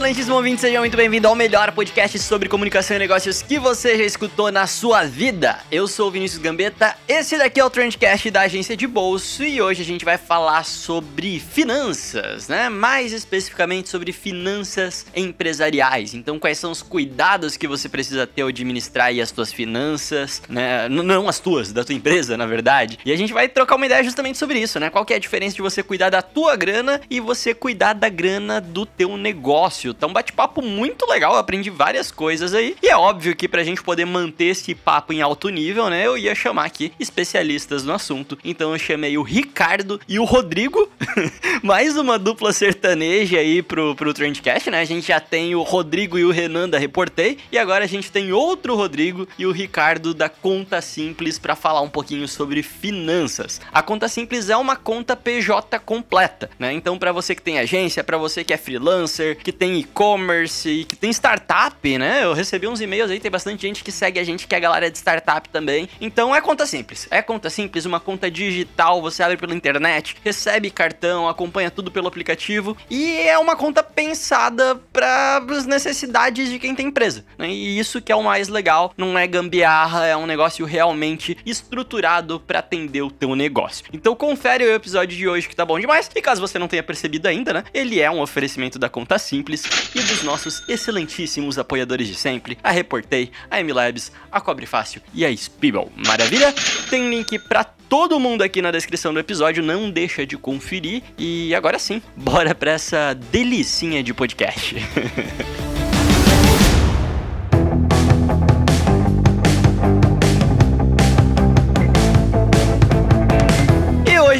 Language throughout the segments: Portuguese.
Excelentíssimo ouvinte, seja muito bem-vindo ao melhor podcast sobre comunicação e negócios que você já escutou na sua vida. Eu sou o Vinícius Gambetta, esse daqui é o Trendcast da agência de bolso e hoje a gente vai falar sobre finanças, né? Mais especificamente sobre finanças empresariais. Então, quais são os cuidados que você precisa ter ao administrar as suas finanças, né? Não as tuas, da tua empresa, na verdade. E a gente vai trocar uma ideia justamente sobre isso, né? Qual que é a diferença de você cuidar da tua grana e você cuidar da grana do teu negócio? Negócio. Tá um bate-papo muito legal, aprendi várias coisas aí. E é óbvio que pra gente poder manter esse papo em alto nível, né, eu ia chamar aqui especialistas no assunto. Então eu chamei o Ricardo e o Rodrigo, mais uma dupla sertaneja aí pro, pro Trendcast, né? A gente já tem o Rodrigo e o Renan da Reportei, e agora a gente tem outro Rodrigo e o Ricardo da Conta Simples para falar um pouquinho sobre finanças. A Conta Simples é uma conta PJ completa, né? Então para você que tem agência, para você que é freelancer, que tem e-commerce, que tem startup, né? Eu recebi uns e-mails aí, tem bastante gente que segue a gente que é a galera de startup também. Então é conta simples. É conta simples, uma conta digital, você abre pela internet, recebe cartão, acompanha tudo pelo aplicativo e é uma conta pensada para as necessidades de quem tem empresa. Né? E isso que é o mais legal, não é gambiarra, é um negócio realmente estruturado para atender o teu negócio. Então confere o episódio de hoje que tá bom demais. E caso você não tenha percebido ainda, né? Ele é um oferecimento da conta simples e dos nossos excelentíssimos apoiadores de sempre, a Reportei, a MLabs, a Cobre Fácil e a Spibble. Maravilha? Tem link para todo mundo aqui na descrição do episódio, não deixa de conferir. E agora sim, bora pra essa delicinha de podcast.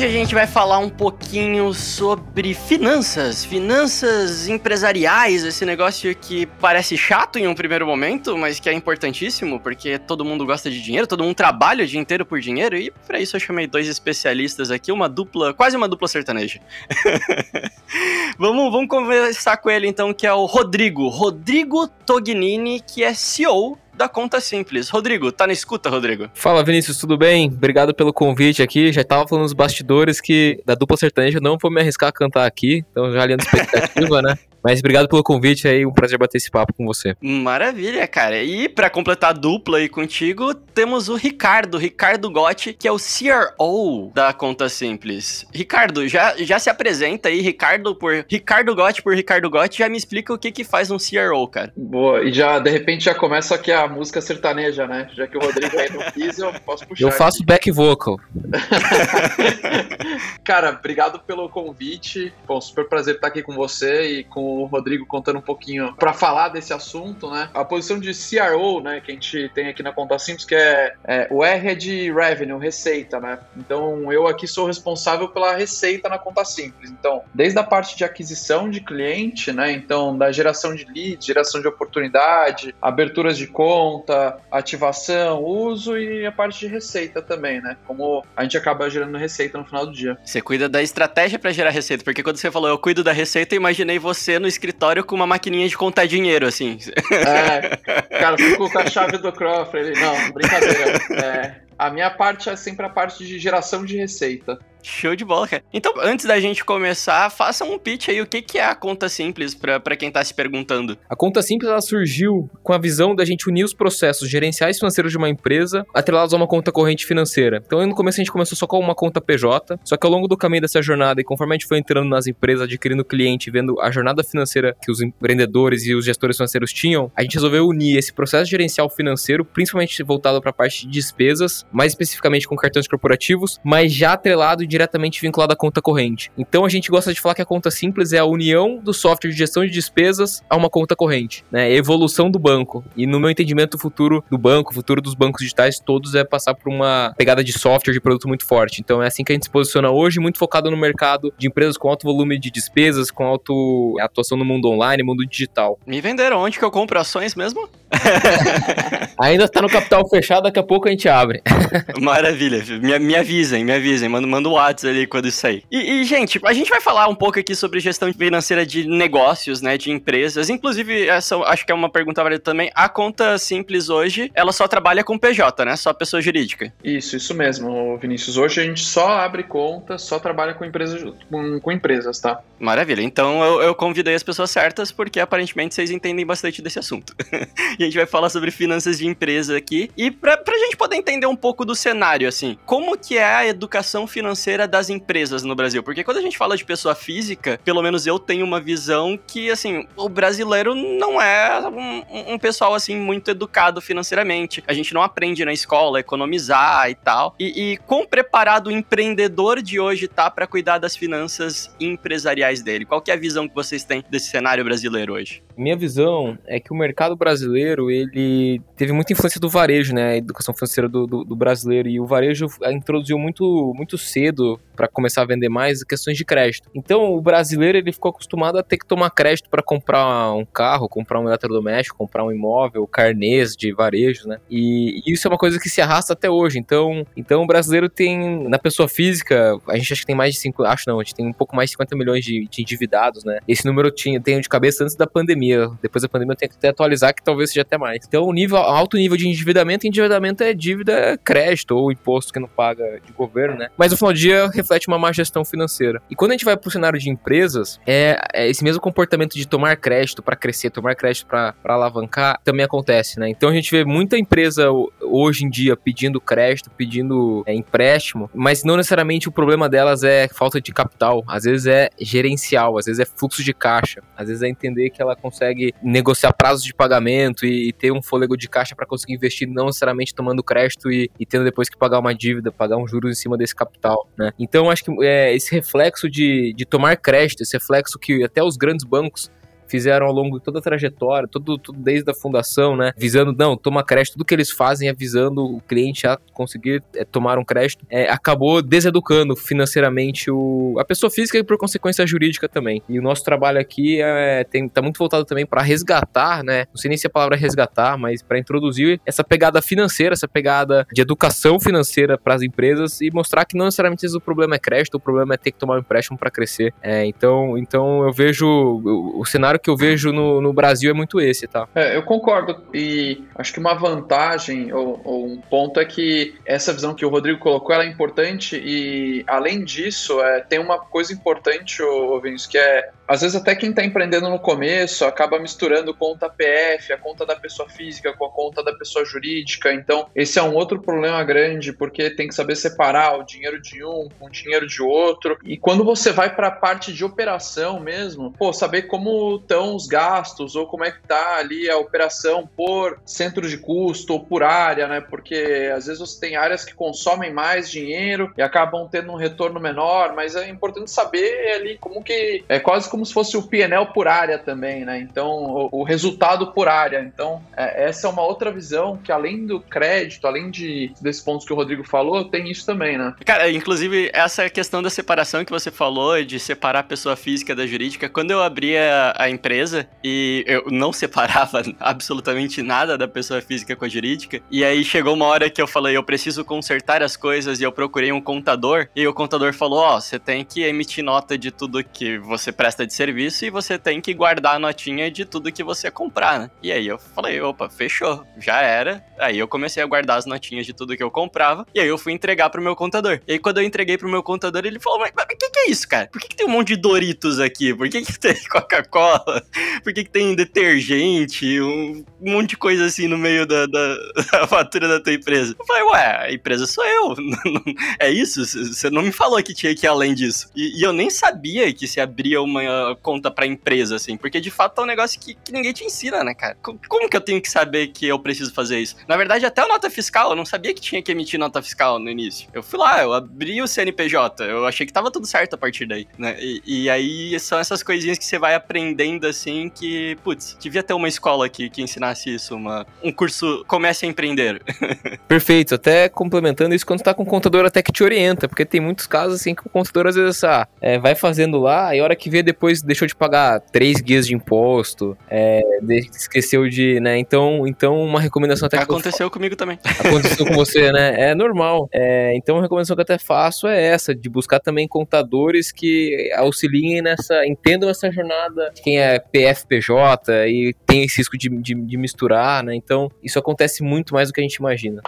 hoje a gente vai falar um pouquinho sobre finanças, finanças empresariais, esse negócio que parece chato em um primeiro momento, mas que é importantíssimo, porque todo mundo gosta de dinheiro, todo mundo trabalha o dia inteiro por dinheiro, e para isso eu chamei dois especialistas aqui, uma dupla, quase uma dupla sertaneja. vamos, vamos conversar com ele então, que é o Rodrigo, Rodrigo Tognini, que é CEO da Conta Simples. Rodrigo, tá na escuta, Rodrigo? Fala, Vinícius, tudo bem? Obrigado pelo convite aqui. Já tava falando nos bastidores que da dupla sertaneja não vou me arriscar a cantar aqui, então já alinhando expectativa, né? Mas obrigado pelo convite aí, um prazer bater esse papo com você. Maravilha, cara. E para completar a dupla aí contigo, temos o Ricardo, Ricardo Gotti, que é o CRO da Conta Simples. Ricardo, já, já se apresenta aí, Ricardo por Ricardo Gotti por Ricardo Gotti, já me explica o que que faz um CRO, cara. Boa, e já de repente já começa aqui a música sertaneja, né? Já que o Rodrigo aí não quis, eu posso puxar. Eu faço aqui. back vocal. cara, obrigado pelo convite. Bom, super prazer estar aqui com você e com o Rodrigo contando um pouquinho para falar desse assunto, né? A posição de CRO, né, que a gente tem aqui na Conta Simples, que é, é o R é de revenue, receita, né? Então eu aqui sou responsável pela receita na Conta Simples. Então, desde a parte de aquisição de cliente, né? Então, da geração de leads, geração de oportunidade, aberturas de conta, ativação, uso e a parte de receita também, né? Como a gente acaba gerando receita no final do dia. Você cuida da estratégia para gerar receita, porque quando você falou eu cuido da receita, eu imaginei você no escritório com uma maquininha de contar dinheiro, assim. É, cara, ficou com a chave do Crawford. Não, brincadeira. É, a minha parte é sempre a parte de geração de receita. Show de bola, cara. Então, antes da gente começar, faça um pitch aí. O que, que é a conta simples para quem tá se perguntando? A conta simples ela surgiu com a visão da gente unir os processos gerenciais financeiros de uma empresa atrelados a uma conta corrente financeira. Então, no começo a gente começou só com uma conta PJ, só que ao longo do caminho dessa jornada e conforme a gente foi entrando nas empresas, adquirindo cliente, vendo a jornada financeira que os empreendedores e os gestores financeiros tinham, a gente resolveu unir esse processo gerencial financeiro, principalmente voltado para a parte de despesas, mais especificamente com cartões corporativos, mas já atrelado diretamente vinculado à conta corrente. Então a gente gosta de falar que a conta simples é a união do software de gestão de despesas a uma conta corrente, né? Evolução do banco. E no meu entendimento, o futuro do banco, o futuro dos bancos digitais todos é passar por uma pegada de software de produto muito forte. Então é assim que a gente se posiciona hoje, muito focado no mercado de empresas com alto volume de despesas, com alto atuação no mundo online, mundo digital. Me venderam onde que eu compro ações mesmo? Ainda tá no capital fechado, daqui a pouco a gente abre. Maravilha. Me, me avisem, me avisem. Manda, manda um Ali quando isso sair. E, e, gente, a gente vai falar um pouco aqui sobre gestão financeira de negócios, né? De empresas. Inclusive, essa acho que é uma pergunta válida também. A conta simples hoje, ela só trabalha com PJ, né? Só pessoa jurídica. Isso, isso mesmo, Vinícius. Hoje a gente só abre conta, só trabalha com empresas, com, com empresas, tá? Maravilha. Então eu, eu convidei as pessoas certas porque aparentemente vocês entendem bastante desse assunto. e a gente vai falar sobre finanças de empresa aqui. E pra, pra gente poder entender um pouco do cenário, assim, como que é a educação financeira das empresas no Brasil? Porque quando a gente fala de pessoa física, pelo menos eu tenho uma visão que, assim, o brasileiro não é um, um pessoal, assim, muito educado financeiramente. A gente não aprende na escola a economizar e tal. E, e quão preparado o empreendedor de hoje tá para cuidar das finanças empresariais dele? Qual que é a visão que vocês têm desse cenário brasileiro hoje? Minha visão é que o mercado brasileiro, ele teve muita influência do varejo, né? A educação financeira do, do, do brasileiro. E o varejo introduziu muito, muito cedo do para começar a vender mais questões de crédito. Então, o brasileiro, ele ficou acostumado a ter que tomar crédito para comprar um carro, comprar um eletrodoméstico, comprar um imóvel, carnês de varejo, né? E isso é uma coisa que se arrasta até hoje. Então, então o brasileiro tem, na pessoa física, a gente acha que tem mais de 5, acho não, a gente tem um pouco mais de 50 milhões de, de endividados, né? Esse número eu tinha, tenho de cabeça antes da pandemia. Depois da pandemia eu tenho que até atualizar, que talvez seja até mais. Então, o nível, alto nível de endividamento, endividamento é dívida crédito ou imposto que não paga de governo, né? Mas no final do dia reflete uma má gestão financeira. E quando a gente vai pro cenário de empresas, é, é esse mesmo comportamento de tomar crédito para crescer, tomar crédito para alavancar, também acontece, né? Então a gente vê muita empresa hoje em dia pedindo crédito, pedindo é, empréstimo, mas não necessariamente o problema delas é falta de capital, às vezes é gerencial, às vezes é fluxo de caixa, às vezes é entender que ela consegue negociar prazos de pagamento e, e ter um fôlego de caixa para conseguir investir, não necessariamente tomando crédito e, e, tendo depois que pagar uma dívida, pagar um juros em cima desse capital, né? Então acho que é, esse reflexo de, de tomar crédito, esse reflexo que até os grandes bancos fizeram ao longo de toda a trajetória, tudo, tudo desde a fundação, né? Visando, não, toma crédito, tudo que eles fazem é visando o cliente a conseguir é, tomar um crédito, é, acabou deseducando financeiramente o, a pessoa física e por consequência jurídica também. E o nosso trabalho aqui é, tem, tá muito voltado também para resgatar, né? Não sei nem se a palavra é resgatar, mas para introduzir essa pegada financeira, essa pegada de educação financeira para as empresas e mostrar que não necessariamente o problema é crédito, o problema é ter que tomar um empréstimo para crescer. É, então, então eu vejo o, o cenário que eu vejo no, no Brasil é muito esse, tá? É, eu concordo. E acho que uma vantagem ou, ou, um ponto é que essa visão que o Rodrigo colocou é importante e, além disso, é, tem uma coisa importante, ô, Vinícius, que é às vezes até quem está empreendendo no começo acaba misturando conta PF, a conta da pessoa física com a conta da pessoa jurídica. Então, esse é um outro problema grande, porque tem que saber separar o dinheiro de um com o dinheiro de outro. E quando você vai para a parte de operação mesmo, pô, saber como estão os gastos ou como é que tá ali a operação por centro de custo ou por área, né? Porque às vezes você tem áreas que consomem mais dinheiro e acabam tendo um retorno menor, mas é importante saber ali como que é quase como se fosse o PNL por área também, né? Então, o, o resultado por área. Então, é, essa é uma outra visão que, além do crédito, além de desses pontos que o Rodrigo falou, tem isso também, né? Cara, inclusive, essa questão da separação que você falou, de separar a pessoa física da jurídica, quando eu abria a empresa e eu não separava absolutamente nada da pessoa física com a jurídica, e aí chegou uma hora que eu falei, eu preciso consertar as coisas e eu procurei um contador, e o contador falou: Ó, oh, você tem que emitir nota de tudo que você presta de serviço e você tem que guardar a notinha de tudo que você comprar, né? E aí eu falei, opa, fechou, já era. Aí eu comecei a guardar as notinhas de tudo que eu comprava e aí eu fui entregar pro meu contador. E aí quando eu entreguei pro meu contador, ele falou, mas o que, que é isso, cara? Por que, que tem um monte de Doritos aqui? Por que, que tem Coca-Cola? Por que, que tem detergente, um monte de coisa assim no meio da, da, da fatura da tua empresa? Eu falei, ué, a empresa sou eu. é isso? Você não me falou que tinha que ir além disso. E, e eu nem sabia que se abria uma conta pra empresa, assim, porque de fato é um negócio que, que ninguém te ensina, né, cara? Como que eu tenho que saber que eu preciso fazer isso? Na verdade, até a nota fiscal, eu não sabia que tinha que emitir nota fiscal no início. Eu fui lá, eu abri o CNPJ, eu achei que tava tudo certo a partir daí, né? E, e aí são essas coisinhas que você vai aprendendo, assim, que, putz, devia ter uma escola aqui que ensinasse isso, uma, um curso Comece a Empreender. Perfeito, até complementando isso, quando tá com o contador até que te orienta, porque tem muitos casos, assim, que o contador às vezes, ah, é, vai fazendo lá, e a hora que vê depois deixou de pagar três guias de imposto, é, esqueceu de, né, então, então uma recomendação até Aconteceu eu... comigo também. Aconteceu com você, né, é normal. É, então uma recomendação que eu até faço é essa, de buscar também contadores que auxiliem nessa, entendam essa jornada, quem é PFPJ e tem esse risco de, de, de misturar, né, então isso acontece muito mais do que a gente imagina.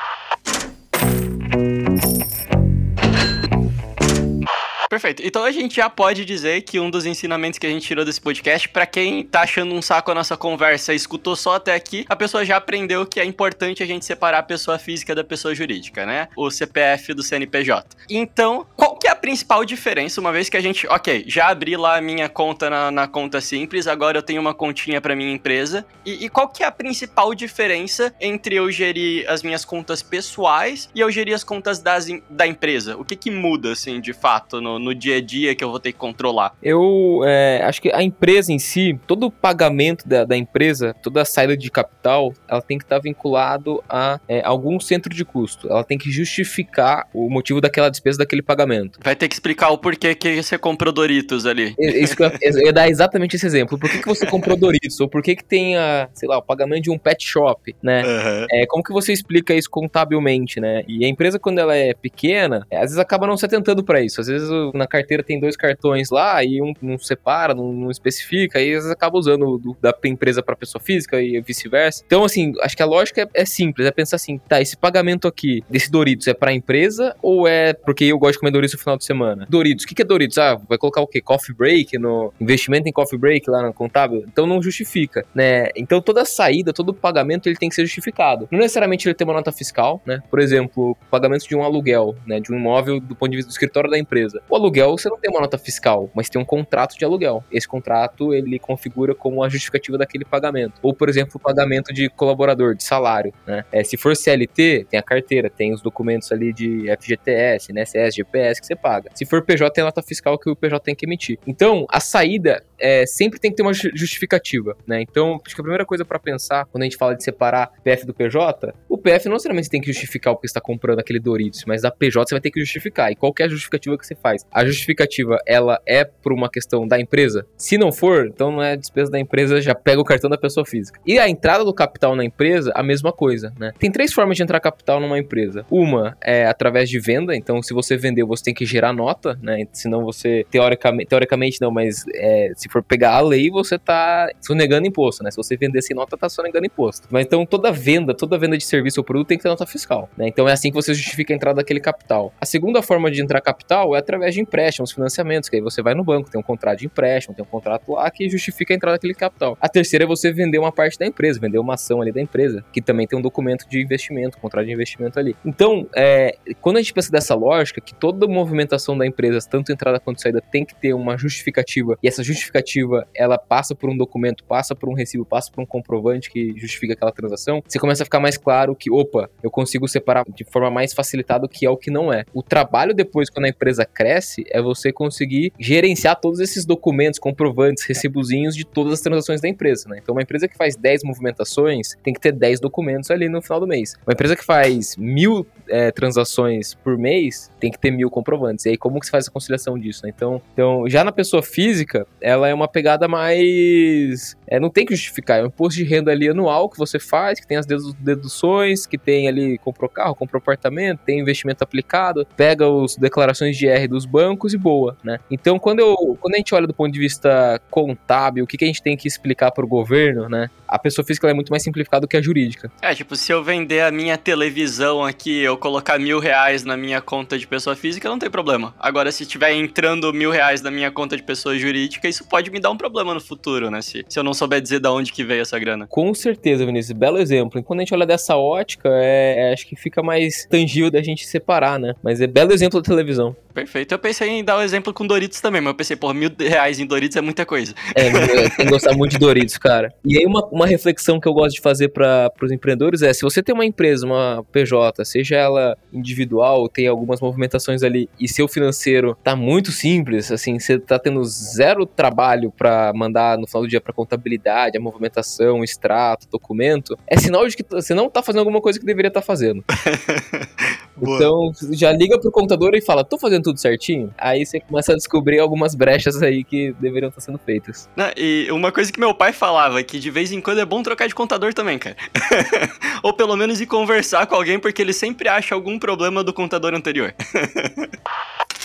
Perfeito. Então a gente já pode dizer que um dos ensinamentos que a gente tirou desse podcast, para quem tá achando um saco a nossa conversa e escutou só até aqui, a pessoa já aprendeu que é importante a gente separar a pessoa física da pessoa jurídica, né? O CPF do CNPJ. Então, qual que é a principal diferença, uma vez que a gente, ok, já abri lá a minha conta na, na conta simples, agora eu tenho uma continha para minha empresa, e, e qual que é a principal diferença entre eu gerir as minhas contas pessoais e eu gerir as contas das, da empresa? O que que muda, assim, de fato, no, no dia a dia que eu vou ter que controlar? Eu é, acho que a empresa em si, todo o pagamento da, da, empresa, toda a saída de capital, ela tem que estar tá vinculado a é, algum centro de custo. Ela tem que justificar o motivo daquela despesa daquele pagamento. Vai ter que explicar o porquê que você comprou Doritos ali. Isso que eu, eu ia dar exatamente esse exemplo. Por que, que você comprou Doritos? Ou por que, que tem a, sei lá, o pagamento de um pet shop, né? Uhum. É, como que você explica isso contabilmente, né? E a empresa, quando ela é pequena, às vezes acaba não se atentando para isso. Às vezes na carteira tem dois cartões lá e um não separa, não, não especifica, aí às vezes acaba usando do, da empresa para pessoa física e vice-versa. Então, assim, acho que a lógica é, é, simples, é pensar assim, tá, esse pagamento aqui desse Doritos é pra empresa ou é porque eu gosto de comer Doritos no final de semana? Doritos, o que, que é Doritos? Ah, vai colocar o quê? Coffee break no investimento em coffee break lá no contábil? Então não justifica, né? Então toda saída, todo pagamento ele tem que ser justificado. Não necessariamente ele tem uma nota fiscal, né? Por exemplo, pagamento de um aluguel, né? De um imóvel do ponto de vista do escritório da empresa. O aluguel você não tem uma nota fiscal, mas tem um contrato de aluguel. Esse contrato ele configura como a justificativa daquele pagamento. Ou, por exemplo, o pagamento de colaborador, de salário. Né? É, se for CLT, tem a carteira, tem os documentos ali de FGTS, né, GPS que você paga. Se for PJ, tem a nota fiscal que o PJ tem que emitir. Então, a saída é, sempre tem que ter uma justificativa. Né? Então, acho que a primeira coisa para pensar quando a gente fala de separar PF do PJ, o PF não necessariamente tem que justificar o que está comprando aquele Doritos, mas a PJ você vai ter que justificar. E qual é justificativa que você faz? A justificativa ela é por uma questão da empresa? Se não for, então não é despesa da empresa, já pega o cartão da pessoa física. E a entrada do capital na empresa, a mesma coisa, né? Tem três formas de entrar capital numa empresa. Uma é através de venda, então se você vendeu, você tem que gerar nota, né? Senão você, teoricamente, teoricamente não, mas é, se for pegar a lei, você tá sonegando imposto, né? Se você vender sem nota, tá sonegando imposto. Mas então toda venda, toda venda de serviço ou produto tem que ter nota fiscal, né? Então é assim que você justifica a entrada daquele capital. A segunda forma de entrar capital é através de empréstimos, financiamentos, que aí você vai no banco, tem um contrato de empréstimo, tem um contrato lá que justifica a entrada daquele capital. A terceira é você vender uma parte da empresa, vender uma ação ali da empresa, que também tem um documento de investimento, um contrato de investimento ali. Então, é, quando a gente pensa dessa lógica, que toda movimentação da empresa, tanto entrada quanto saída, tem que ter uma justificativa, e essa justificativa, ela passa por um documento, passa por um recibo, passa por um comprovante que justifica aquela transação, você começa a ficar mais claro que, opa, eu consigo separar de forma mais facilitada o que é o que não é. O trabalho depois, quando a empresa cresce, é você conseguir gerenciar todos esses documentos, comprovantes, recibozinhos de todas as transações da empresa, né? Então, uma empresa que faz 10 movimentações tem que ter 10 documentos ali no final do mês. Uma empresa que faz mil é, transações por mês tem que ter mil comprovantes. E aí, como que se faz a conciliação disso, né? Então, então já na pessoa física, ela é uma pegada mais... É, não tem que justificar, é um imposto de renda ali anual que você faz, que tem as deduções, que tem ali, comprou carro, comprou apartamento, tem investimento aplicado, pega as declarações de R dos bancos e boa, né? Então, quando, eu, quando a gente olha do ponto de vista contábil, o que, que a gente tem que explicar para o governo, né? A pessoa física é muito mais simplificada do que a jurídica. É, tipo, se eu vender a minha televisão aqui, eu colocar mil reais na minha conta de pessoa física, não tem problema. Agora, se tiver entrando mil reais na minha conta de pessoa jurídica, isso pode me dar um problema no futuro, né? Se, se eu não souber dizer de onde que veio essa grana. Com certeza, Vinícius. Belo exemplo. E quando a gente olha dessa ótica, é, é, acho que fica mais tangível da gente separar, né? Mas é belo exemplo da televisão. Perfeito. Eu pensei em dar o um exemplo com Doritos também, mas eu pensei, pô, mil reais em Doritos é muita coisa. É, tem que gostar muito de Doritos, cara. E aí, uma, uma reflexão que eu gosto de fazer para os empreendedores é: se você tem uma empresa, uma PJ, seja ela individual, tem algumas movimentações ali, e seu financeiro tá muito simples, assim, você tá tendo zero trabalho para mandar no final do dia para contabilidade, a movimentação, o extrato, documento, é sinal de que você não tá fazendo alguma coisa que deveria estar tá fazendo. então, já liga pro contador e fala: tô fazendo tudo certinho? Aí você começa a descobrir algumas brechas aí que deveriam estar sendo feitas. Não, e uma coisa que meu pai falava, que de vez em quando é bom trocar de contador também, cara. Ou pelo menos ir conversar com alguém, porque ele sempre acha algum problema do contador anterior.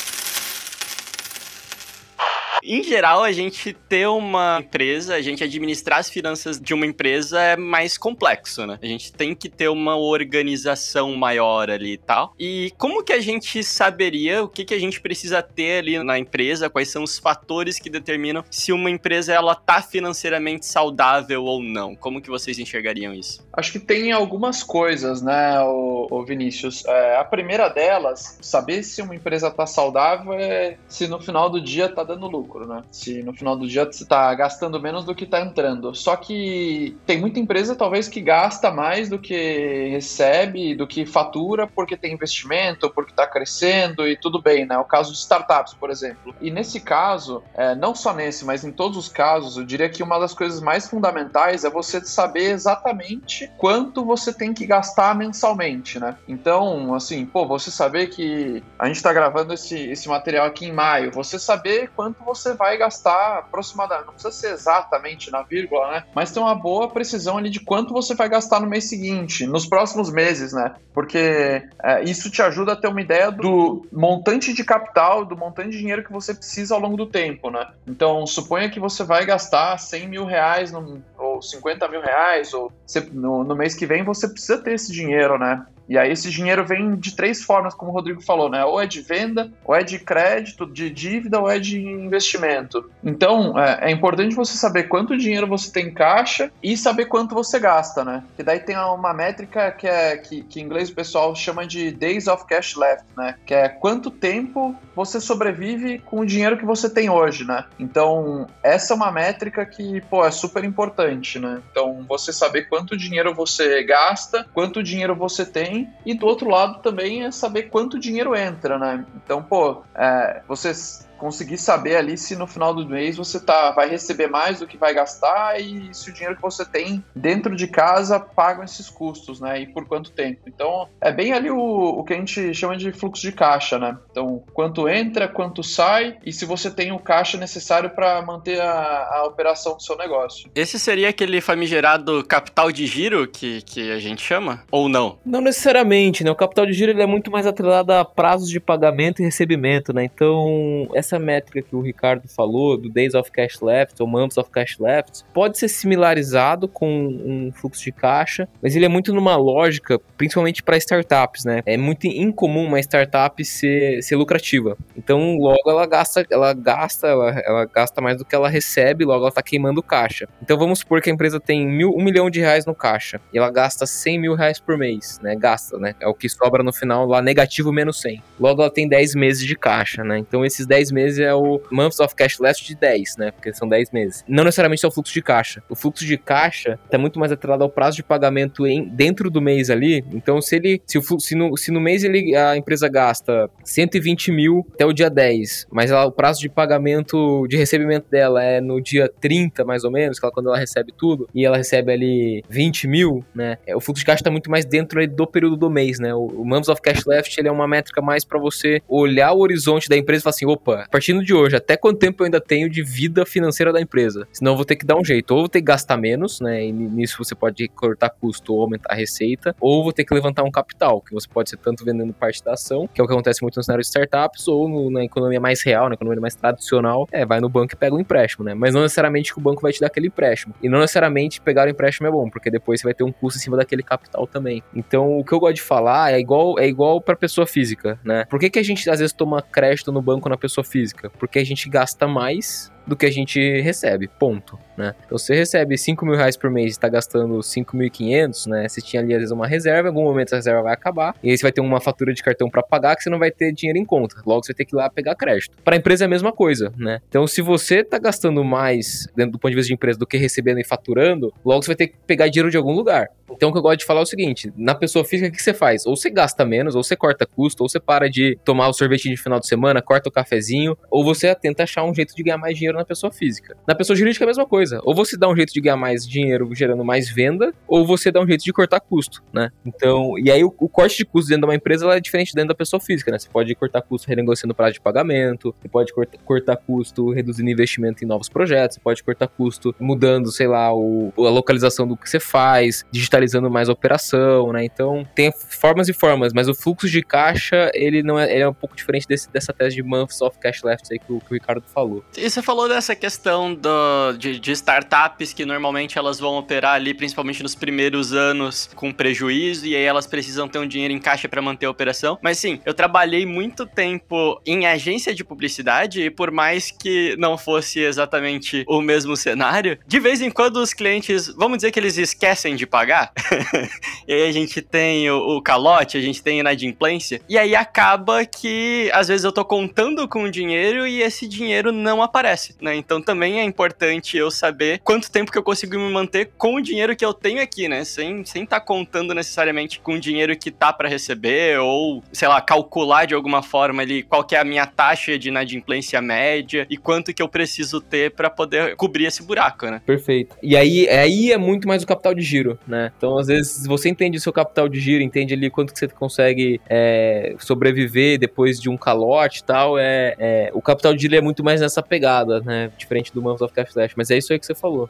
em geral, a gente ter uma empresa, a gente administrar as finanças de uma empresa é mais complexo, né? A gente tem que ter uma organização maior ali e tal. E como que a gente saberia o que, que a gente precisa ter ali na empresa? Quais são os fatores que determinam se uma empresa ela tá financeiramente saudável ou não? Como que vocês enxergariam isso? Acho que tem algumas coisas, né, o, o Vinícius. É, a primeira delas, saber se uma empresa tá saudável é se no final do dia tá dando lucro lucro, né? Se no final do dia você está gastando menos do que está entrando. Só que tem muita empresa, talvez, que gasta mais do que recebe, do que fatura, porque tem investimento, porque está crescendo e tudo bem, né? O caso de startups, por exemplo. E nesse caso, é, não só nesse, mas em todos os casos, eu diria que uma das coisas mais fundamentais é você saber exatamente quanto você tem que gastar mensalmente, né? Então, assim, pô, você saber que a gente está gravando esse, esse material aqui em maio, você saber quanto você você vai gastar aproximadamente, não precisa ser exatamente na vírgula, né? Mas tem uma boa precisão ali de quanto você vai gastar no mês seguinte, nos próximos meses, né? Porque é, isso te ajuda a ter uma ideia do montante de capital, do montante de dinheiro que você precisa ao longo do tempo, né? Então, suponha que você vai gastar 100 mil reais no, ou 50 mil reais, ou você, no, no mês que vem você precisa ter esse dinheiro, né? E aí esse dinheiro vem de três formas, como o Rodrigo falou, né? Ou é de venda, ou é de crédito, de dívida, ou é de investimento. Então, é, é importante você saber quanto dinheiro você tem em caixa e saber quanto você gasta, né? Que daí tem uma métrica que é que, que em inglês o pessoal chama de days of cash left, né? Que é quanto tempo você sobrevive com o dinheiro que você tem hoje, né? Então, essa é uma métrica que, pô, é super importante, né? Então, você saber quanto dinheiro você gasta, quanto dinheiro você tem e do outro lado também é saber quanto dinheiro entra, né? Então, pô, é, vocês conseguir saber ali se no final do mês você tá, vai receber mais do que vai gastar e se o dinheiro que você tem dentro de casa pagam esses custos, né? E por quanto tempo. Então, é bem ali o, o que a gente chama de fluxo de caixa, né? Então, quanto entra, quanto sai e se você tem o caixa necessário para manter a, a operação do seu negócio. Esse seria aquele famigerado capital de giro que, que a gente chama? Ou não? Não necessariamente, né? O capital de giro ele é muito mais atrelado a prazos de pagamento e recebimento, né? Então, essa essa métrica que o Ricardo falou, do Days of Cash Left ou Months of Cash Left, pode ser similarizado com um fluxo de caixa, mas ele é muito numa lógica, principalmente para startups, né? É muito incomum uma startup ser, ser lucrativa. Então, logo ela gasta, ela gasta, ela, ela gasta mais do que ela recebe, logo ela está queimando caixa. Então, vamos supor que a empresa tem mil, um milhão de reais no caixa e ela gasta 100 mil reais por mês, né? Gasta, né? É o que sobra no final lá, negativo menos 100. Logo ela tem 10 meses de caixa, né? Então, esses 10 meses é o Months of Cash Left de 10, né? Porque são 10 meses. Não necessariamente é o fluxo de caixa. O fluxo de caixa tá muito mais atrelado ao prazo de pagamento em, dentro do mês ali. Então, se ele. Se, o, se, no, se no mês ele, a empresa gasta 120 mil até o dia 10, mas ela, o prazo de pagamento, de recebimento dela é no dia 30, mais ou menos, que ela, quando ela recebe tudo, e ela recebe ali 20 mil, né? É, o fluxo de caixa tá muito mais dentro do período do mês, né? O, o Months of Cash Left ele é uma métrica mais para você olhar o horizonte da empresa e falar assim: opa, partindo de hoje, até quanto tempo eu ainda tenho de vida financeira da empresa? Senão eu vou ter que dar um jeito. Ou vou ter que gastar menos, né? E nisso você pode cortar custo ou aumentar a receita, ou vou ter que levantar um capital, que você pode ser tanto vendendo parte da ação, que é o que acontece muito no cenário de startups, ou no, na economia mais real, na economia mais tradicional, é, vai no banco e pega um empréstimo, né? Mas não necessariamente que o banco vai te dar aquele empréstimo. E não necessariamente pegar o empréstimo é bom, porque depois você vai ter um custo em cima daquele capital também. Então, o que eu gosto de falar é igual é igual para pessoa física, né? Por que, que a gente às vezes toma crédito no banco na pessoa física? Porque a gente gasta mais do que a gente recebe, ponto, né? Então, você recebe 5 mil reais por mês e está gastando 5.500, né? Você tinha ali, às vezes, uma reserva, em algum momento essa reserva vai acabar, e aí você vai ter uma fatura de cartão para pagar que você não vai ter dinheiro em conta, logo você vai ter que ir lá pegar crédito. Para a empresa é a mesma coisa, né? Então, se você está gastando mais, dentro do ponto de vista de empresa, do que recebendo e faturando, logo você vai ter que pegar dinheiro de algum lugar. Então, o que eu gosto de falar é o seguinte, na pessoa física, o que você faz? Ou você gasta menos, ou você corta custo, ou você para de tomar o sorvete de final de semana, corta o cafezinho, ou você tenta achar um jeito de ganhar mais dinheiro na pessoa física. Na pessoa jurídica é a mesma coisa. Ou você dá um jeito de ganhar mais dinheiro gerando mais venda, ou você dá um jeito de cortar custo, né? Então, e aí o, o corte de custo dentro de uma empresa é diferente dentro da pessoa física, né? Você pode cortar custo renegociando prazo de pagamento, você pode cortar, cortar custo reduzindo investimento em novos projetos, você pode cortar custo mudando, sei lá, o, a localização do que você faz, digitalizando mais a operação, né? Então, tem formas e formas, mas o fluxo de caixa, ele não é, ele é um pouco diferente desse, dessa tese de months of cash left aí que o, que o Ricardo falou. E você falou dessa questão questão do, de, de, startups que normalmente elas vão operar ali, principalmente nos primeiros anos, com prejuízo, e aí elas precisam ter um dinheiro em caixa para manter a operação. Mas sim, eu trabalhei muito tempo em agência de publicidade, e por mais que não fosse exatamente o mesmo cenário, de vez em quando os clientes, vamos dizer que eles esquecem de pagar, e aí a gente tem o, o calote, a gente tem inadimplência, e aí acaba que às vezes eu tô contando com dinheiro e esse dinheiro não aparece, né? Então também é importante eu saber quanto tempo que eu consigo me manter com o dinheiro que eu tenho aqui, né? Sem estar sem tá contando necessariamente com o dinheiro que tá para receber ou, sei lá, calcular de alguma forma ali qual que é a minha taxa de inadimplência média e quanto que eu preciso ter para poder cobrir esse buraco, né? Perfeito. E aí, aí é muito mais o capital de giro, né? Então, às vezes, você entende o seu capital de giro, entende ali quanto que você consegue é, sobreviver depois de um calote e tal, é, é, o capital de giro é muito mais nessa pegada, né? diferente do Months of Cash Flash, mas é isso aí que você falou.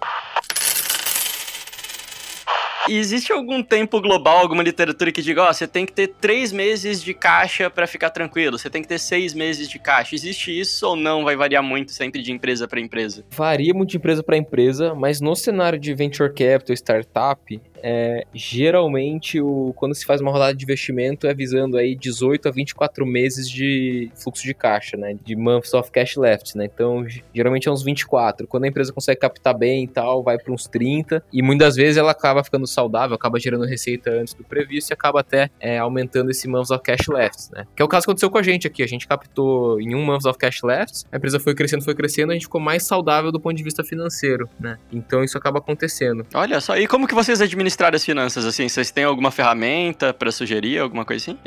E existe algum tempo global, alguma literatura que diga, ó, oh, você tem que ter três meses de caixa para ficar tranquilo, você tem que ter seis meses de caixa. Existe isso ou não? Vai variar muito sempre de empresa para empresa? Varia muito de empresa para empresa, mas no cenário de venture capital, startup, é, geralmente o, quando se faz uma rodada de investimento é visando aí 18 a 24 meses de fluxo de caixa, né? De months of cash left, né? Então, geralmente é uns 24. Quando a empresa consegue captar bem e tal, vai para uns 30. E muitas vezes ela acaba ficando saudável, acaba gerando receita antes do previsto e acaba até é, aumentando esse months of cash left, né? Que é o caso que aconteceu com a gente aqui. A gente captou em um months of cash left, a empresa foi crescendo, foi crescendo, a gente ficou mais saudável do ponto de vista financeiro, né? Então isso acaba acontecendo. Olha só, e como que vocês administram administrar as finanças, assim? Vocês têm alguma ferramenta para sugerir, alguma coisa assim?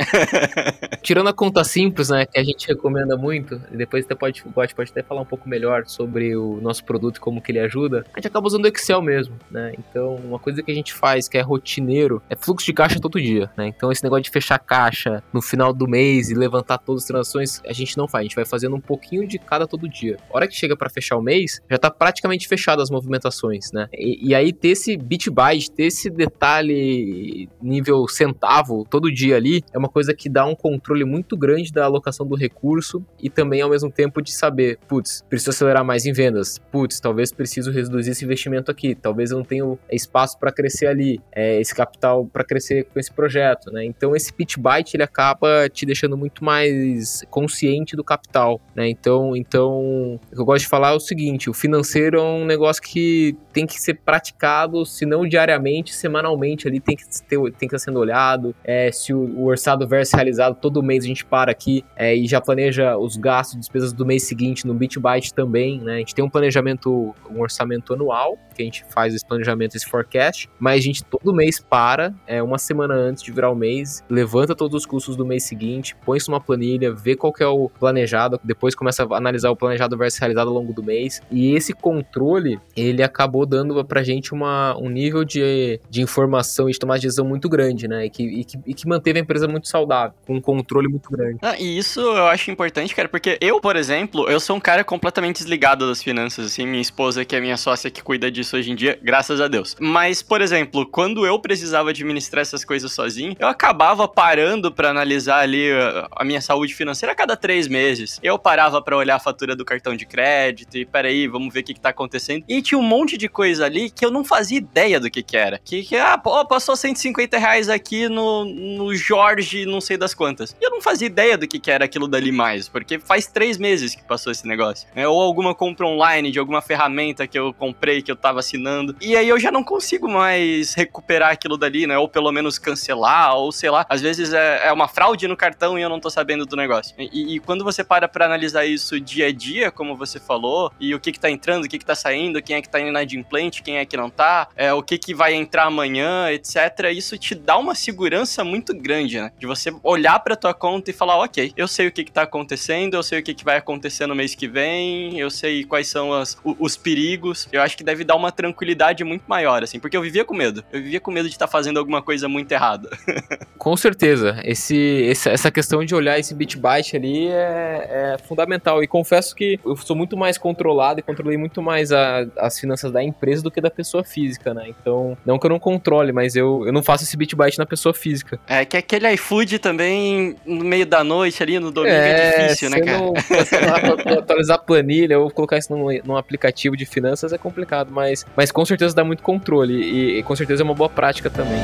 Tirando a conta simples, né, que a gente recomenda muito, e depois você pode, pode, pode até falar um pouco melhor sobre o nosso produto e como que ele ajuda, a gente acaba usando o Excel mesmo, né? Então, uma coisa que a gente faz que é rotineiro é fluxo de caixa todo dia, né? Então, esse negócio de fechar caixa no final do mês e levantar todas as transações, a gente não faz, a gente vai fazendo um pouquinho de cada todo dia. A hora que chega para fechar o mês, já tá praticamente fechado as movimentações, né? E, e aí ter esse bit byte, ter esse detalhe nível centavo todo dia ali é uma coisa que dá um controle muito grande da alocação do recurso e também ao mesmo tempo de saber, putz, preciso acelerar mais em vendas, putz, talvez preciso reduzir esse investimento aqui, talvez eu não tenha espaço para crescer ali, é, esse capital para crescer com esse projeto, né? Então esse pitch byte ele acaba te deixando muito mais consciente do capital, né? Então, então o que eu gosto de falar é o seguinte, o financeiro é um negócio que tem que ser praticado, se não diariamente, semanalmente ali tem que, ter, tem que estar sendo olhado. É, se o, o orçado versus realizado, todo mês a gente para aqui é, e já planeja os gastos, despesas do mês seguinte no BitByte também, né? A gente tem um planejamento, um orçamento anual, que a gente faz esse planejamento, esse forecast, mas a gente todo mês para, é, uma semana antes de virar o mês, levanta todos os custos do mês seguinte, põe isso numa planilha, vê qual que é o planejado, depois começa a analisar o planejado versus realizado ao longo do mês. E esse controle, ele acabou dando pra gente uma, um nível de de informação e de tomar de decisão muito grande, né? E que, e que, e que manteve a empresa muito saudável, com um controle muito grande. Ah, e isso eu acho importante, cara, porque eu, por exemplo, eu sou um cara completamente desligado das finanças, assim, minha esposa, que é minha sócia que cuida disso hoje em dia, graças a Deus. Mas, por exemplo, quando eu precisava administrar essas coisas sozinho, eu acabava parando para analisar ali a, a minha saúde financeira a cada três meses. Eu parava para olhar a fatura do cartão de crédito e peraí, vamos ver o que, que tá acontecendo. E tinha um monte de coisa ali que eu não fazia ideia do que que era. Que, que ah, pô, passou 150 reais aqui no, no Jorge, não sei das quantas. E eu não fazia ideia do que que era aquilo dali mais, porque faz três meses que passou esse negócio. É, ou alguma compra online de alguma ferramenta que eu comprei, que eu tava assinando. E aí eu já não consigo mais recuperar aquilo dali, né? Ou pelo menos cancelar, ou sei lá. Às vezes é, é uma fraude no cartão e eu não tô sabendo do negócio. E, e quando você para pra analisar isso dia a dia, como você falou, e o que que tá entrando, o que que tá saindo, quem é que tá inadimplente, quem é que não tá, é, o que que vai entrar amanhã, etc. Isso te dá uma segurança muito grande, né? De você olhar pra tua conta e falar, ok, eu sei o que que tá acontecendo, eu sei o que que vai acontecer no mês que vem, eu sei quais são as, os perigos. Eu acho que deve dar uma tranquilidade muito maior, assim, porque eu vivia com medo. Eu vivia com medo de estar tá fazendo alguma coisa muito errada. com certeza. Esse, essa questão de olhar esse bit byte ali é, é, fundamental. E confesso que eu sou muito mais controlado e controlei muito mais a, as finanças da empresa do que da pessoa física, né? Então, não que eu não controle, mas eu, eu não faço esse bit byte na pessoa física. É que aquele iFood também, no meio da noite ali, no domingo, é, é difícil, né, cara? Não, atualizar a planilha ou colocar isso num, num, aplicativo de finanças é complicado, mas, mas com certeza dá muito controle e, e com certeza é uma boa prática também.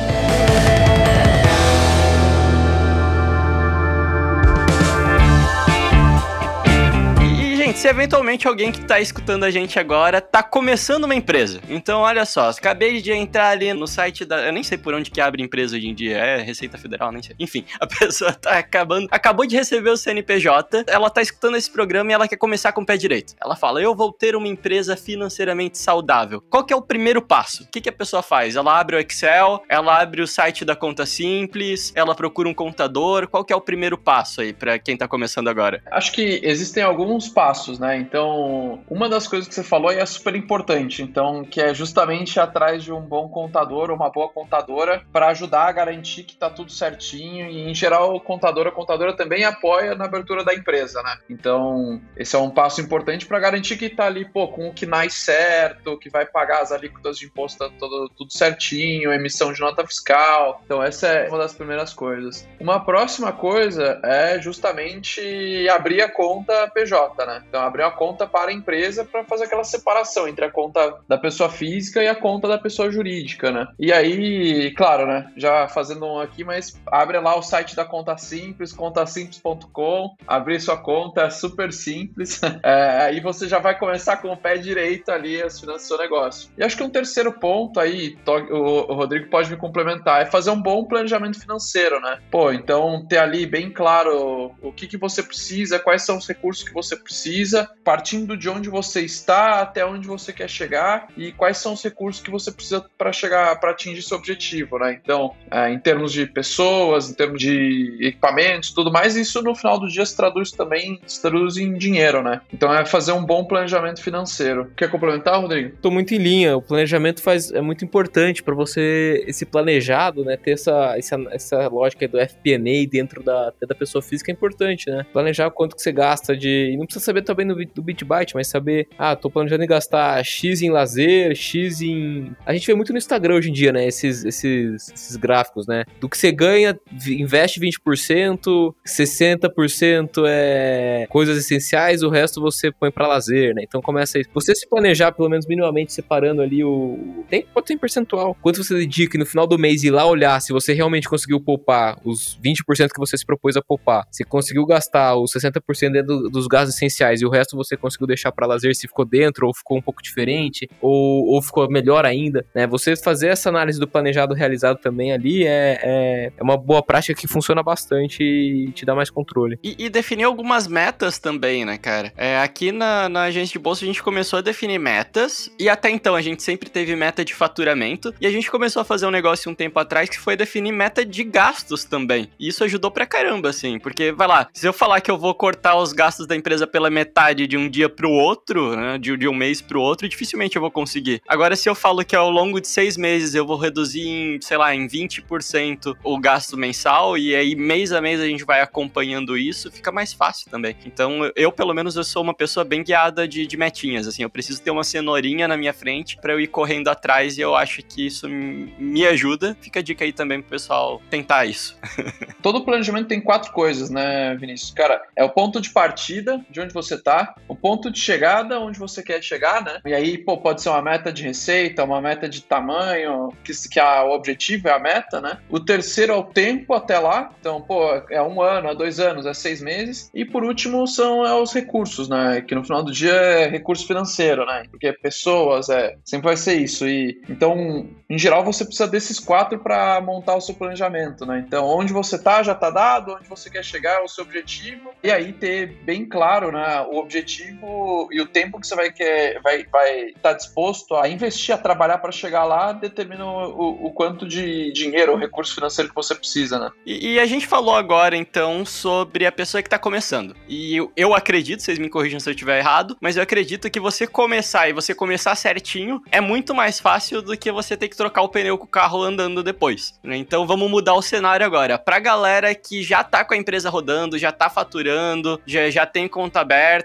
Se eventualmente alguém que tá escutando a gente agora tá começando uma empresa. Então, olha só, acabei de entrar ali no site da. Eu nem sei por onde que abre empresa hoje em dia. É Receita Federal, nem sei. Enfim, a pessoa tá acabando. Acabou de receber o CNPJ, ela tá escutando esse programa e ela quer começar com o pé direito. Ela fala: Eu vou ter uma empresa financeiramente saudável. Qual que é o primeiro passo? O que, que a pessoa faz? Ela abre o Excel, ela abre o site da conta simples, ela procura um contador. Qual que é o primeiro passo aí para quem tá começando agora? Acho que existem alguns passos passos, né? Então, uma das coisas que você falou é super importante, então, que é justamente atrás de um bom contador ou uma boa contadora para ajudar a garantir que tá tudo certinho e, em geral, o contador, a contadora também apoia na abertura da empresa, né? Então, esse é um passo importante para garantir que tá ali, pô, com o KNAI certo, que vai pagar as alíquotas de imposto tá tudo, tudo certinho, emissão de nota fiscal. Então, essa é uma das primeiras coisas. Uma próxima coisa é justamente abrir a conta PJ, né? Então, abrir uma conta para a empresa para fazer aquela separação entre a conta da pessoa física e a conta da pessoa jurídica, né? E aí, claro, né? Já fazendo um aqui, mas abre lá o site da Conta Simples, contasimples.com, abrir sua conta, é super simples. É, aí você já vai começar com o pé direito ali as finanças do seu negócio. E acho que um terceiro ponto aí, o Rodrigo pode me complementar, é fazer um bom planejamento financeiro, né? Pô, então ter ali bem claro o que, que você precisa, quais são os recursos que você precisa precisa, partindo de onde você está até onde você quer chegar e quais são os recursos que você precisa para chegar, para atingir seu objetivo, né? Então, é, em termos de pessoas, em termos de equipamentos, tudo mais, isso no final do dia se traduz também, se traduz em dinheiro, né? Então é fazer um bom planejamento financeiro. Quer complementar, Rodrigo? Tô muito em linha. O planejamento faz, é muito importante para você, esse planejado, né? Ter essa, essa, essa lógica do FP&A dentro da, da pessoa física é importante, né? Planejar quanto que você gasta de... E não precisa saber também do, BitByte, mas saber, ah, tô planejando gastar X em lazer, X em. A gente vê muito no Instagram hoje em dia, né? Esses, esses, esses gráficos, né? Do que você ganha, investe 20%, 60% é coisas essenciais, o resto você põe para lazer, né? Então começa isso. Você se planejar, pelo menos minimamente, separando ali o. Tem, pode ter em percentual. Quanto você dedica e no final do mês ir lá olhar se você realmente conseguiu poupar os 20% que você se propôs a poupar, se conseguiu gastar os 60% dentro dos gastos essenciais e o resto você conseguiu deixar para lazer se ficou dentro ou ficou um pouco diferente ou, ou ficou melhor ainda, né? Você fazer essa análise do planejado realizado também ali é, é, é uma boa prática que funciona bastante e te dá mais controle. E, e definir algumas metas também, né, cara? É, aqui na, na agência de bolsa a gente começou a definir metas e até então a gente sempre teve meta de faturamento e a gente começou a fazer um negócio um tempo atrás que foi definir meta de gastos também. E isso ajudou pra caramba, assim, porque vai lá, se eu falar que eu vou cortar os gastos da empresa pela metade metade de um dia pro outro, né, de, de um mês pro outro, dificilmente eu vou conseguir. Agora, se eu falo que ao longo de seis meses eu vou reduzir em, sei lá, em 20% o gasto mensal, e aí mês a mês a gente vai acompanhando isso, fica mais fácil também. Então, eu, pelo menos, eu sou uma pessoa bem guiada de, de metinhas, assim, eu preciso ter uma cenourinha na minha frente para eu ir correndo atrás, e eu acho que isso me ajuda. Fica a dica aí também pro pessoal tentar isso. Todo planejamento tem quatro coisas, né, Vinícius? Cara, é o ponto de partida, de onde você tá, o ponto de chegada, onde você quer chegar, né? E aí, pô, pode ser uma meta de receita, uma meta de tamanho, que, que a, o objetivo é a meta, né? O terceiro é o tempo até lá, então, pô, é um ano, é dois anos, é seis meses. E por último são é, os recursos, né? Que no final do dia é recurso financeiro, né? Porque pessoas, é, sempre vai ser isso. E então, em geral, você precisa desses quatro para montar o seu planejamento, né? Então, onde você tá já tá dado, onde você quer chegar, é o seu objetivo, e aí ter bem claro, né, o objetivo e o tempo que você vai quer, vai vai estar tá disposto a investir, a trabalhar para chegar lá, determina o, o, quanto de dinheiro ou recurso financeiro que você precisa, né? E, e a gente falou agora então sobre a pessoa que está começando. E eu, eu acredito, vocês me corrijam se eu estiver errado, mas eu acredito que você começar e você começar certinho é muito mais fácil do que você ter que trocar o pneu com o carro andando depois. Né? Então vamos mudar o cenário agora. Pra galera que já tá com a empresa rodando, já tá faturando, já, já tem conta aberta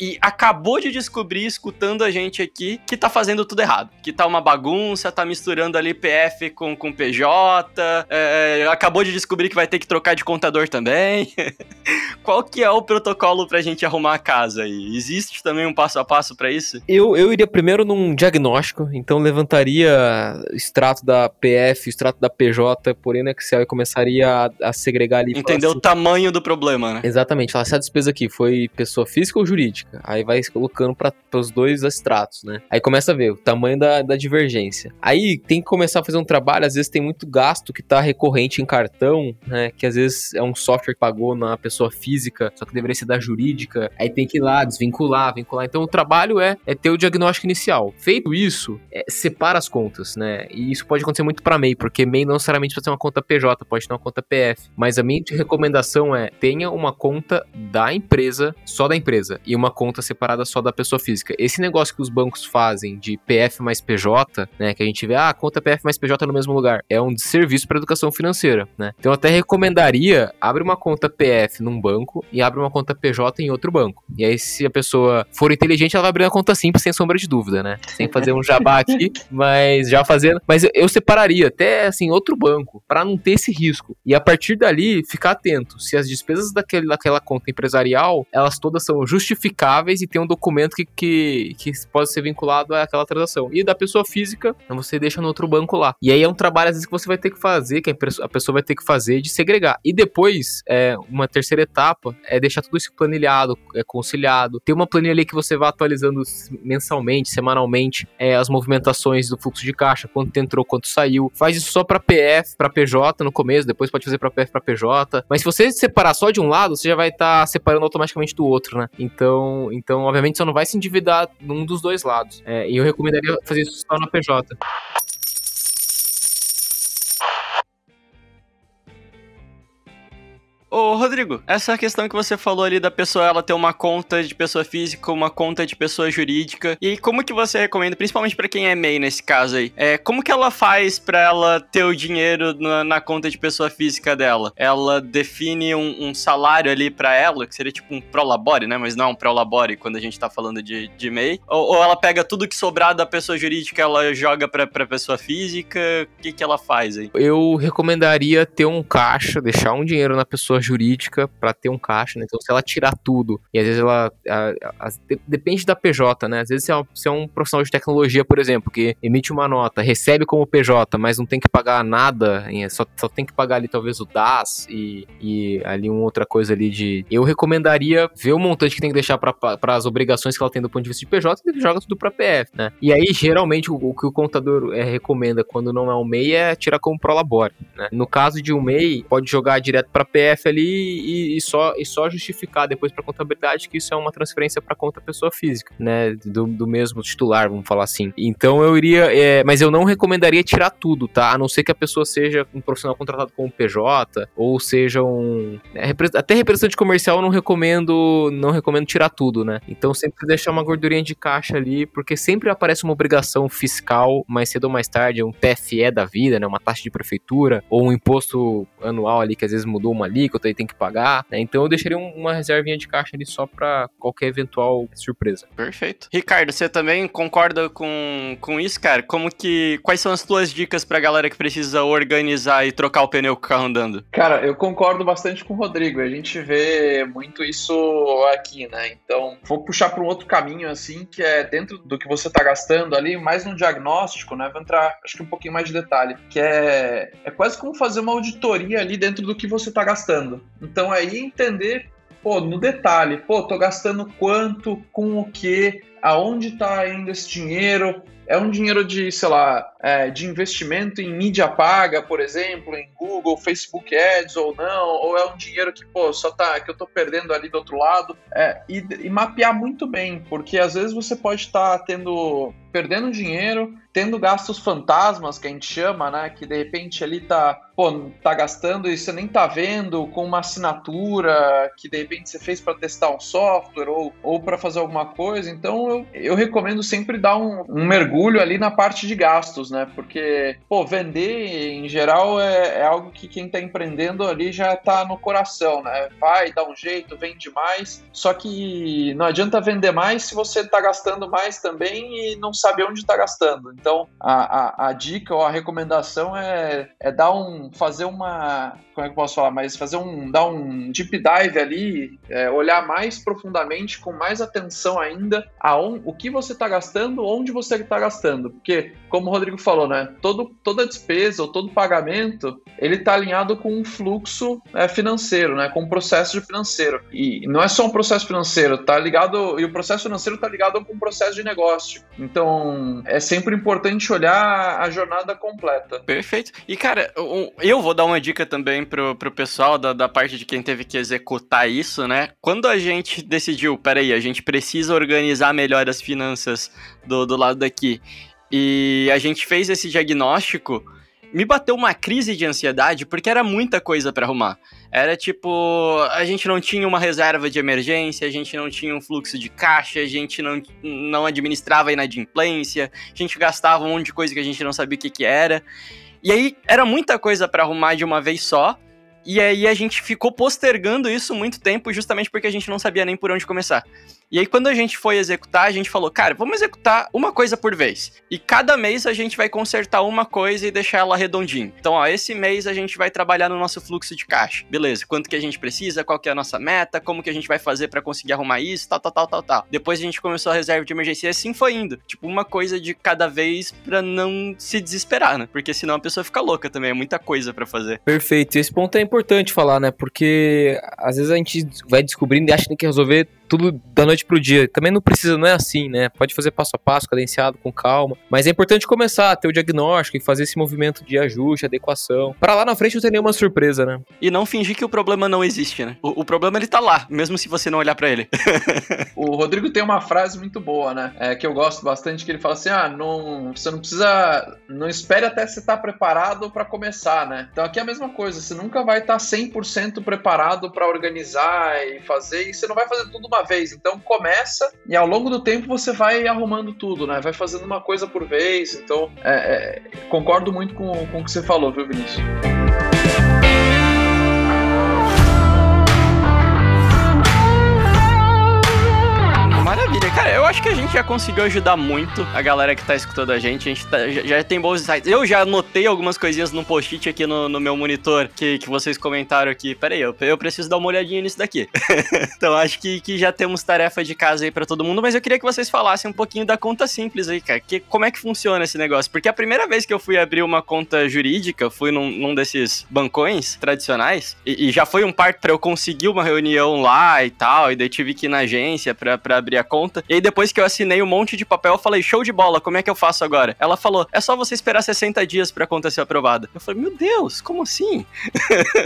e acabou de descobrir, escutando a gente aqui, que tá fazendo tudo errado. Que tá uma bagunça, tá misturando ali PF com, com PJ, é, acabou de descobrir que vai ter que trocar de contador também. Qual que é o protocolo pra gente arrumar a casa aí? Existe também um passo a passo para isso? Eu, eu iria primeiro num diagnóstico, então levantaria extrato da PF, extrato da PJ, porém no Excel e começaria a, a segregar ali. Entender assim, o tamanho do problema, né? Exatamente. Falar se a despesa aqui foi pessoa física ou jurídica. Aí vai colocando para os dois extratos, né? Aí começa a ver o tamanho da, da divergência. Aí tem que começar a fazer um trabalho, às vezes tem muito gasto que tá recorrente em cartão, né? Que às vezes é um software que pagou na pessoa física, só que deveria ser da jurídica. Aí tem que ir lá, desvincular, vincular. Então o trabalho é, é ter o diagnóstico inicial. Feito isso, é, separa as contas, né? E isso pode acontecer muito para MEI, porque MEI não necessariamente precisa ter uma conta PJ, pode ter uma conta PF. Mas a minha recomendação é tenha uma conta da empresa, só da empresa, e uma conta separada só da pessoa física. Esse negócio que os bancos fazem de PF mais PJ, né? Que a gente vê, ah, conta PF mais PJ no mesmo lugar. É um serviço para educação financeira, né? Então eu até recomendaria, abre uma conta PF num banco e abre uma conta PJ em outro banco. E aí, se a pessoa for inteligente, ela vai abrir uma conta simples, sem sombra de dúvida, né? Sem fazer um jabá aqui, mas já fazendo. Mas eu separaria até, assim, outro banco, para não ter esse risco. E a partir dali, ficar atento. Se as despesas daquele, daquela conta empresarial, elas todas são justificáveis e tem um documento que, que, que pode ser vinculado àquela transação. E da pessoa física, você deixa no outro banco lá. E aí é um trabalho, às vezes, que você vai ter que fazer, que a pessoa vai ter que fazer de segregar. E depois, é, uma terceira etapa é deixar tudo isso planilhado, é, conciliado. Tem uma planilha ali que você vai atualizando mensalmente, semanalmente, é, as movimentações do fluxo de caixa, quanto entrou, quanto saiu. Faz isso só para PF, para PJ no começo, depois pode fazer para PF, para PJ. Mas se você separar só de um lado, você já vai estar tá separando automaticamente do outro, né? Então, então, obviamente, você não vai se endividar num dos dois lados. É, e eu recomendaria fazer isso só na PJ. Ô, Rodrigo, essa questão que você falou ali da pessoa ela ter uma conta de pessoa física, uma conta de pessoa jurídica, e como que você recomenda, principalmente para quem é MEI nesse caso aí, é, como que ela faz para ela ter o dinheiro na, na, conta de pessoa física dela? Ela define um, um salário ali para ela, que seria tipo um prolabore, né? Mas não um prolabore quando a gente tá falando de, de MEI. Ou, ou ela pega tudo que sobrar da pessoa jurídica, ela joga pra, pra pessoa física, o que que ela faz aí? Eu recomendaria ter um caixa, deixar um dinheiro na pessoa jurídica para ter um caixa, né? Então, se ela tirar tudo, e às vezes ela. A, a, depende da PJ, né? Às vezes, se é, um, se é um profissional de tecnologia, por exemplo, que emite uma nota, recebe como PJ, mas não tem que pagar nada, só, só tem que pagar ali talvez o DAS e, e ali uma outra coisa ali de. Eu recomendaria ver o montante que tem que deixar para as obrigações que ela tem do ponto de vista de PJ e joga tudo para PF, né? E aí, geralmente, o, o que o contador é, recomenda quando não é um MEI é tirar como Prolabore, né? No caso de um MEI, pode jogar direto para PF ali e, e só, e só justificar depois para contabilidade que isso é uma transferência para conta pessoa física, né? Do, do mesmo titular, vamos falar assim. Então eu iria, é, mas eu não recomendaria tirar tudo, tá? A não ser que a pessoa seja um profissional contratado como PJ ou seja um é, até representante comercial eu não recomendo, não recomendo tirar tudo, né? Então sempre deixar uma gordurinha de caixa ali, porque sempre aparece uma obrigação fiscal mais cedo ou mais tarde, um TFE da vida, né? Uma taxa de prefeitura ou um imposto anual ali que às vezes mudou uma alíquota e tem que pagar, né? Então eu deixaria uma reservinha de caixa ali só para qualquer eventual surpresa. Perfeito. Ricardo, você também concorda com, com isso, cara? Como que quais são as tuas dicas pra galera que precisa organizar e trocar o pneu com o carro andando? Cara, eu concordo bastante com o Rodrigo. A gente vê muito isso aqui, né? Então, vou puxar para um outro caminho assim, que é dentro do que você está gastando ali, mais no diagnóstico, né? Vou entrar, acho que um pouquinho mais de detalhe, que é é quase como fazer uma auditoria ali dentro do que você está gastando. Então, aí entender pô, no detalhe, pô, tô gastando quanto, com o que, aonde está indo esse dinheiro, é um dinheiro de, sei lá, é, de investimento em mídia paga, por exemplo, em Google, Facebook Ads ou não, ou é um dinheiro que, pô, só tá, que eu tô perdendo ali do outro lado, é, e, e mapear muito bem, porque às vezes você pode estar tá tendo, perdendo dinheiro, tendo gastos fantasmas, que a gente chama, né, que de repente ali tá, pô, tá gastando e você nem tá vendo, com uma assinatura que de repente você fez para testar um software ou, ou para fazer alguma coisa, então eu, eu recomendo sempre dar um, um mergulho mergulho ali na parte de gastos, né? Porque, pô, vender em geral é, é algo que quem está empreendendo ali já está no coração, né? Vai, dá um jeito, vende mais. Só que não adianta vender mais se você está gastando mais também e não sabe onde está gastando. Então, a, a, a, dica ou a recomendação é, é dar um. fazer uma. Como é que eu posso falar? Mas fazer um. dar um deep dive ali, é, olhar mais profundamente, com mais atenção ainda, aonde, o que você está gastando, onde você está gastando. Porque, como o Rodrigo falou, né? Todo, toda despesa ou todo pagamento, ele está alinhado com um fluxo é, financeiro, né? Com um processo financeiro. E não é só um processo financeiro, tá ligado. E o processo financeiro está ligado com um processo de negócio. Então, é sempre importante olhar a jornada completa. Perfeito. E, cara, eu vou dar uma dica também pro, pro pessoal da, da parte de quem teve que executar isso, né? Quando a gente decidiu, peraí, a gente precisa organizar melhor as finanças do, do lado daqui e a gente fez esse diagnóstico, me bateu uma crise de ansiedade porque era muita coisa para arrumar. Era tipo, a gente não tinha uma reserva de emergência, a gente não tinha um fluxo de caixa, a gente não, não administrava inadimplência, a gente gastava um monte de coisa que a gente não sabia o que, que era. E aí era muita coisa para arrumar de uma vez só. E aí a gente ficou postergando isso muito tempo justamente porque a gente não sabia nem por onde começar. E aí, quando a gente foi executar, a gente falou, cara, vamos executar uma coisa por vez. E cada mês a gente vai consertar uma coisa e deixar ela redondinha. Então, ó, esse mês a gente vai trabalhar no nosso fluxo de caixa. Beleza, quanto que a gente precisa, qual que é a nossa meta, como que a gente vai fazer para conseguir arrumar isso, tal, tal, tal, tal, tal. Depois a gente começou a reserva de emergência e assim foi indo. Tipo, uma coisa de cada vez pra não se desesperar, né? Porque senão a pessoa fica louca também, é muita coisa para fazer. Perfeito. Esse ponto é importante falar, né? Porque às vezes a gente vai descobrindo e acha que tem que resolver tudo da noite pro dia. Também não precisa, não é assim, né? Pode fazer passo a passo, cadenciado, com calma. Mas é importante começar a ter o diagnóstico e fazer esse movimento de ajuste, adequação. Para lá na frente não ter nenhuma surpresa, né? E não fingir que o problema não existe, né? O, o problema ele tá lá, mesmo se você não olhar para ele. o Rodrigo tem uma frase muito boa, né? É, que eu gosto bastante, que ele fala assim: ah, não, você não precisa. Não espere até você estar tá preparado para começar, né? Então aqui é a mesma coisa, você nunca vai estar tá 100% preparado para organizar e fazer, e você não vai fazer tudo uma vez. Então começa e ao longo do tempo você vai arrumando tudo, né? Vai fazendo uma coisa por vez. Então é, é, concordo muito com, com o que você falou, viu, Vinícius? Maravilha, cara, eu acho que a gente já conseguiu ajudar muito a galera que tá escutando a gente. A gente tá, já, já, tem bons insights. Eu já anotei algumas coisinhas no post-it aqui no, no, meu monitor que, que vocês comentaram aqui. Pera aí, eu, eu preciso dar uma olhadinha nisso daqui. então acho que, que já temos tarefa de casa aí para todo mundo, mas eu queria que vocês falassem um pouquinho da conta simples aí, cara. Que, como é que funciona esse negócio? Porque a primeira vez que eu fui abrir uma conta jurídica, fui num, num desses bancões tradicionais, e, e já foi um parto para eu conseguir uma reunião lá e tal, e daí tive que ir na agência para abrir a conta. E aí depois que eu assinei um monte de papel, eu falei, show de bola, como é que eu faço agora? Ela falou, é só você esperar 60 dias pra conta ser aprovada. Eu falei, meu Deus, como assim?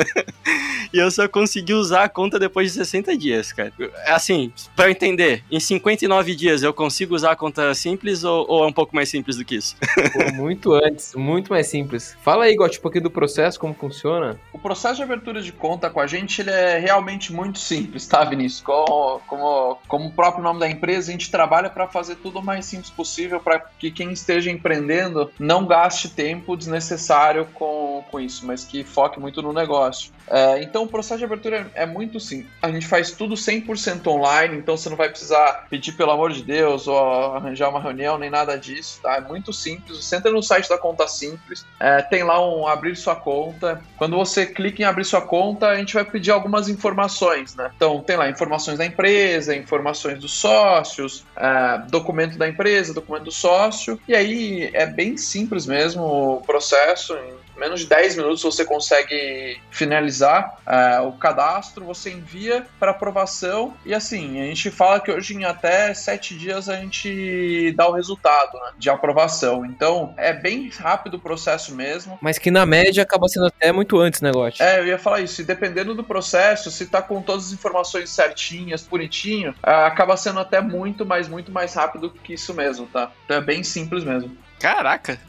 e eu só consegui usar a conta depois de 60 dias, cara. Assim, pra eu entender, em 59 dias eu consigo usar a conta simples ou, ou é um pouco mais simples do que isso? Pô, muito antes, muito mais simples. Fala aí, Gotti, um pouquinho do processo, como funciona. O processo de abertura de conta com a gente ele é realmente muito simples, tá, Vinícius? Como, como, como o próprio nome da empresa, a gente trabalha para fazer tudo o mais simples possível para que quem esteja empreendendo não gaste tempo desnecessário com, com isso, mas que foque muito no negócio. É, então, o processo de abertura é, muito simples. A gente faz tudo 100% online, então você não vai precisar pedir pelo amor de Deus ou arranjar uma reunião, nem nada disso, tá? É muito simples. Você entra no site da Conta Simples, é, tem lá um abrir sua conta. Quando você clica em abrir sua conta, a gente vai pedir algumas informações, né? Então, tem lá informações da empresa, informações dos sócios, é, documento da empresa, documento do sócio, e aí é bem simples mesmo o processo. Menos de 10 minutos você consegue finalizar é, o cadastro, você envia para aprovação e assim, a gente fala que hoje em até 7 dias a gente dá o resultado né, de aprovação. Então é bem rápido o processo mesmo. Mas que na média acaba sendo até muito antes o negócio. É, eu ia falar isso. E dependendo do processo, se tá com todas as informações certinhas, bonitinho, é, acaba sendo até muito, mas muito mais rápido que isso mesmo, tá? Então é bem simples mesmo. Caraca,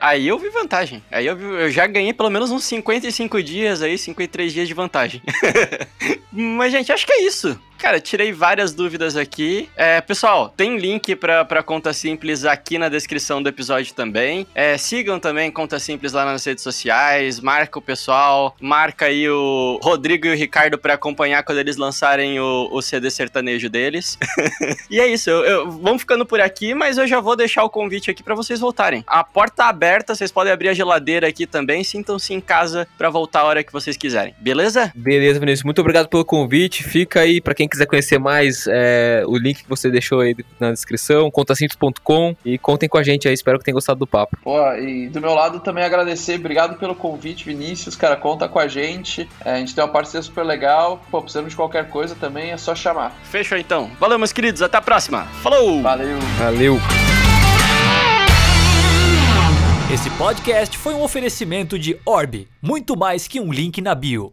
aí eu vi vantagem. Aí eu, vi, eu já ganhei pelo menos uns 55 dias aí, 53 dias de vantagem. Mas, gente, acho que é isso. Cara, tirei várias dúvidas aqui. É, pessoal, tem link pra, pra Conta Simples aqui na descrição do episódio também. É, sigam também Conta Simples lá nas redes sociais. Marca o pessoal. Marca aí o Rodrigo e o Ricardo pra acompanhar quando eles lançarem o, o CD sertanejo deles. e é isso. Eu, eu, vamos ficando por aqui, mas eu já vou deixar o convite aqui para vocês voltarem. A porta aberta, vocês podem abrir a geladeira aqui também. Sintam-se em casa para voltar a hora que vocês quiserem. Beleza? Beleza, Vinícius. Muito obrigado pelo convite. Fica aí para quem quiser conhecer mais, é, o link que você deixou aí na descrição, contasimples.com e contem com a gente aí, espero que tenham gostado do papo. Pô, e do meu lado também agradecer, obrigado pelo convite, Vinícius, cara, conta com a gente, é, a gente tem uma parceria super legal, pô, precisando de qualquer coisa também é só chamar. Fechou então. Valeu, meus queridos, até a próxima. Falou! Valeu! Valeu! Esse podcast foi um oferecimento de Orb, muito mais que um link na bio.